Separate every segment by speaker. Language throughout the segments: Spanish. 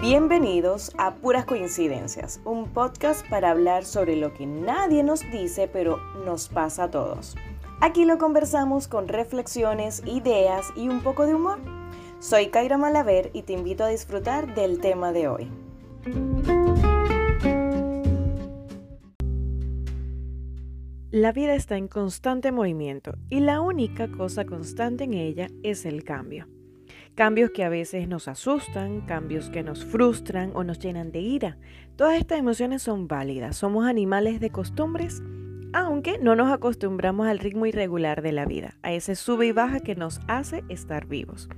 Speaker 1: Bienvenidos a Puras Coincidencias, un podcast para hablar sobre lo que nadie nos dice pero nos pasa a todos. Aquí lo conversamos con reflexiones, ideas y un poco de humor. Soy Kaira Malaver y te invito a disfrutar del tema de hoy. La vida está en constante movimiento y la única cosa constante en ella es el cambio. Cambios que a veces nos asustan, cambios que nos frustran o nos llenan de ira. Todas estas emociones son válidas. Somos animales de costumbres, aunque no nos acostumbramos al ritmo irregular de la vida, a ese sube y baja que nos hace estar vivos.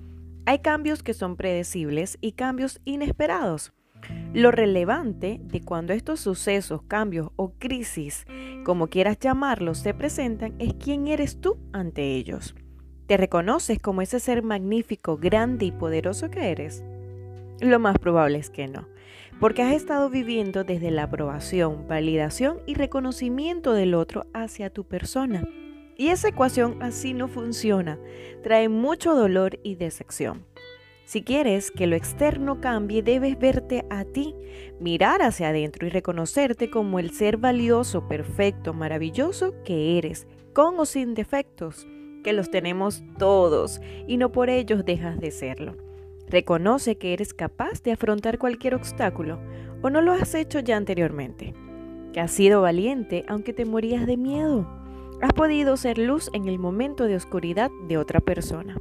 Speaker 1: Hay cambios que son predecibles y cambios inesperados. Lo relevante de cuando estos sucesos, cambios o crisis, como quieras llamarlos, se presentan es quién eres tú ante ellos. ¿Te reconoces como ese ser magnífico, grande y poderoso que eres? Lo más probable es que no, porque has estado viviendo desde la aprobación, validación y reconocimiento del otro hacia tu persona. Y esa ecuación así no funciona, trae mucho dolor y decepción. Si quieres que lo externo cambie, debes verte a ti, mirar hacia adentro y reconocerte como el ser valioso, perfecto, maravilloso que eres, con o sin defectos que los tenemos todos y no por ellos dejas de serlo. Reconoce que eres capaz de afrontar cualquier obstáculo o no lo has hecho ya anteriormente. Que has sido valiente aunque te morías de miedo. Has podido ser luz en el momento de oscuridad de otra persona.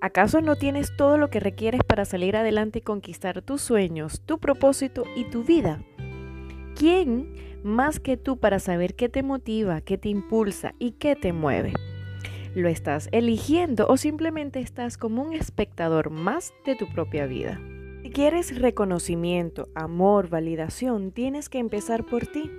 Speaker 1: ¿Acaso no tienes todo lo que requieres para salir adelante y conquistar tus sueños, tu propósito y tu vida? ¿Quién más que tú para saber qué te motiva, qué te impulsa y qué te mueve? ¿Lo estás eligiendo o simplemente estás como un espectador más de tu propia vida? Si quieres reconocimiento, amor, validación, tienes que empezar por ti,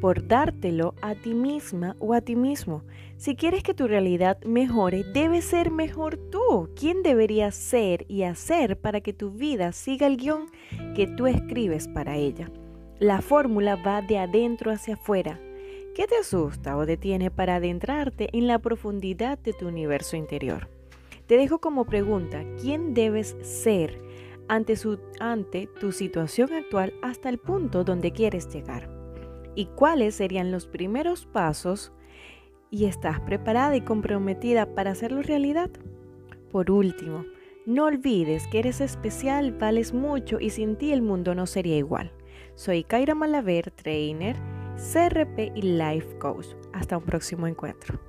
Speaker 1: por dártelo a ti misma o a ti mismo. Si quieres que tu realidad mejore, debes ser mejor tú. ¿Quién deberías ser y hacer para que tu vida siga el guion que tú escribes para ella? La fórmula va de adentro hacia afuera ¿Qué te asusta o detiene para adentrarte en la profundidad de tu universo interior? Te dejo como pregunta, ¿quién debes ser ante, ante tu situación actual hasta el punto donde quieres llegar? ¿Y cuáles serían los primeros pasos? ¿Y estás preparada y comprometida para hacerlo realidad? Por último, no olvides que eres especial, vales mucho y sin ti el mundo no sería igual. Soy Kaira Malaver, trainer CRP y Life Coach. Hasta un próximo encuentro.